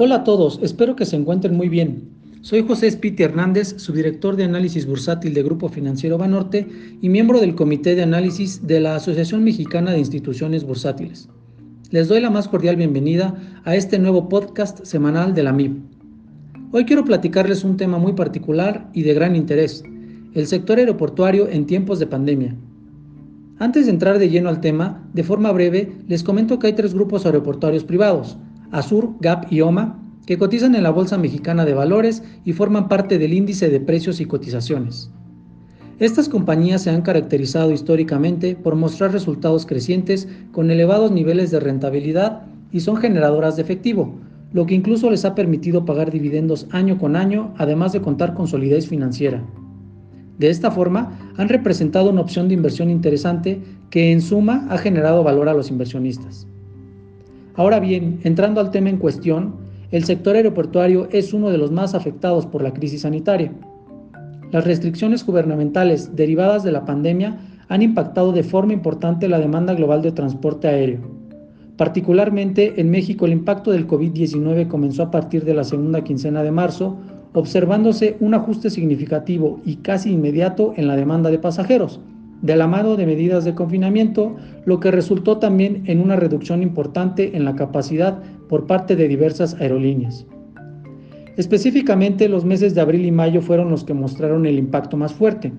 Hola a todos, espero que se encuentren muy bien. Soy José Spiti Hernández, subdirector de análisis bursátil de Grupo Financiero Banorte y miembro del Comité de Análisis de la Asociación Mexicana de Instituciones Bursátiles. Les doy la más cordial bienvenida a este nuevo podcast semanal de la MIB. Hoy quiero platicarles un tema muy particular y de gran interés, el sector aeroportuario en tiempos de pandemia. Antes de entrar de lleno al tema, de forma breve, les comento que hay tres grupos aeroportuarios privados, Azur, Gap y OMA, que cotizan en la Bolsa Mexicana de Valores y forman parte del índice de precios y cotizaciones. Estas compañías se han caracterizado históricamente por mostrar resultados crecientes con elevados niveles de rentabilidad y son generadoras de efectivo, lo que incluso les ha permitido pagar dividendos año con año, además de contar con solidez financiera. De esta forma, han representado una opción de inversión interesante que en suma ha generado valor a los inversionistas. Ahora bien, entrando al tema en cuestión, el sector aeroportuario es uno de los más afectados por la crisis sanitaria. Las restricciones gubernamentales derivadas de la pandemia han impactado de forma importante la demanda global de transporte aéreo. Particularmente en México el impacto del COVID-19 comenzó a partir de la segunda quincena de marzo, observándose un ajuste significativo y casi inmediato en la demanda de pasajeros, de la mano de medidas de confinamiento, lo que resultó también en una reducción importante en la capacidad por parte de diversas aerolíneas. Específicamente los meses de abril y mayo fueron los que mostraron el impacto más fuerte,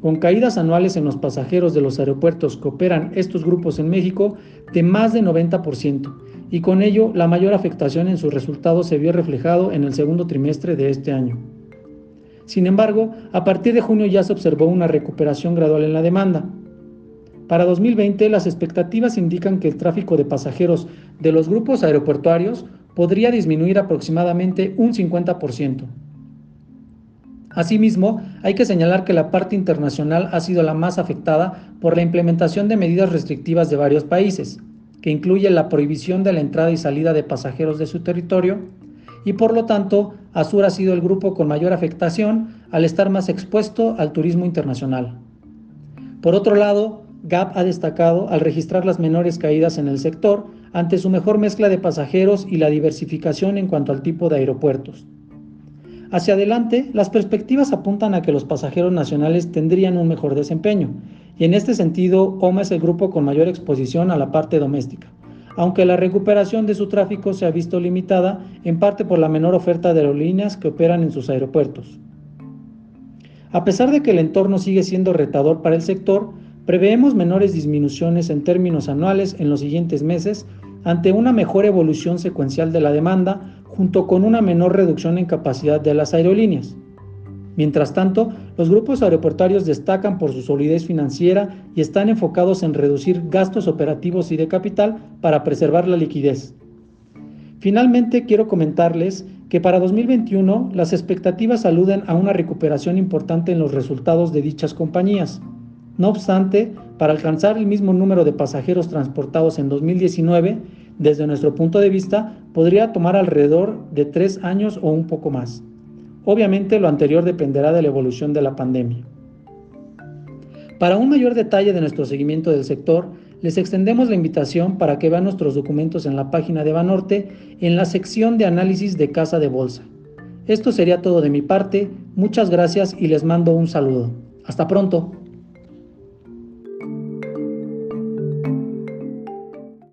con caídas anuales en los pasajeros de los aeropuertos que operan estos grupos en México de más de 90%, y con ello la mayor afectación en sus resultados se vio reflejado en el segundo trimestre de este año. Sin embargo, a partir de junio ya se observó una recuperación gradual en la demanda. Para 2020, las expectativas indican que el tráfico de pasajeros de los grupos aeroportuarios podría disminuir aproximadamente un 50%. Asimismo, hay que señalar que la parte internacional ha sido la más afectada por la implementación de medidas restrictivas de varios países, que incluye la prohibición de la entrada y salida de pasajeros de su territorio, y por lo tanto Azur ha sido el grupo con mayor afectación al estar más expuesto al turismo internacional. Por otro lado, Gap ha destacado al registrar las menores caídas en el sector ante su mejor mezcla de pasajeros y la diversificación en cuanto al tipo de aeropuertos. Hacia adelante, las perspectivas apuntan a que los pasajeros nacionales tendrían un mejor desempeño, y en este sentido, OMA es el grupo con mayor exposición a la parte doméstica aunque la recuperación de su tráfico se ha visto limitada en parte por la menor oferta de aerolíneas que operan en sus aeropuertos. A pesar de que el entorno sigue siendo retador para el sector, preveemos menores disminuciones en términos anuales en los siguientes meses ante una mejor evolución secuencial de la demanda junto con una menor reducción en capacidad de las aerolíneas. Mientras tanto, los grupos aeroportuarios destacan por su solidez financiera y están enfocados en reducir gastos operativos y de capital para preservar la liquidez. Finalmente, quiero comentarles que para 2021 las expectativas aluden a una recuperación importante en los resultados de dichas compañías. No obstante, para alcanzar el mismo número de pasajeros transportados en 2019, desde nuestro punto de vista, podría tomar alrededor de tres años o un poco más. Obviamente lo anterior dependerá de la evolución de la pandemia. Para un mayor detalle de nuestro seguimiento del sector, les extendemos la invitación para que vean nuestros documentos en la página de Banorte en la sección de análisis de casa de bolsa. Esto sería todo de mi parte, muchas gracias y les mando un saludo. Hasta pronto.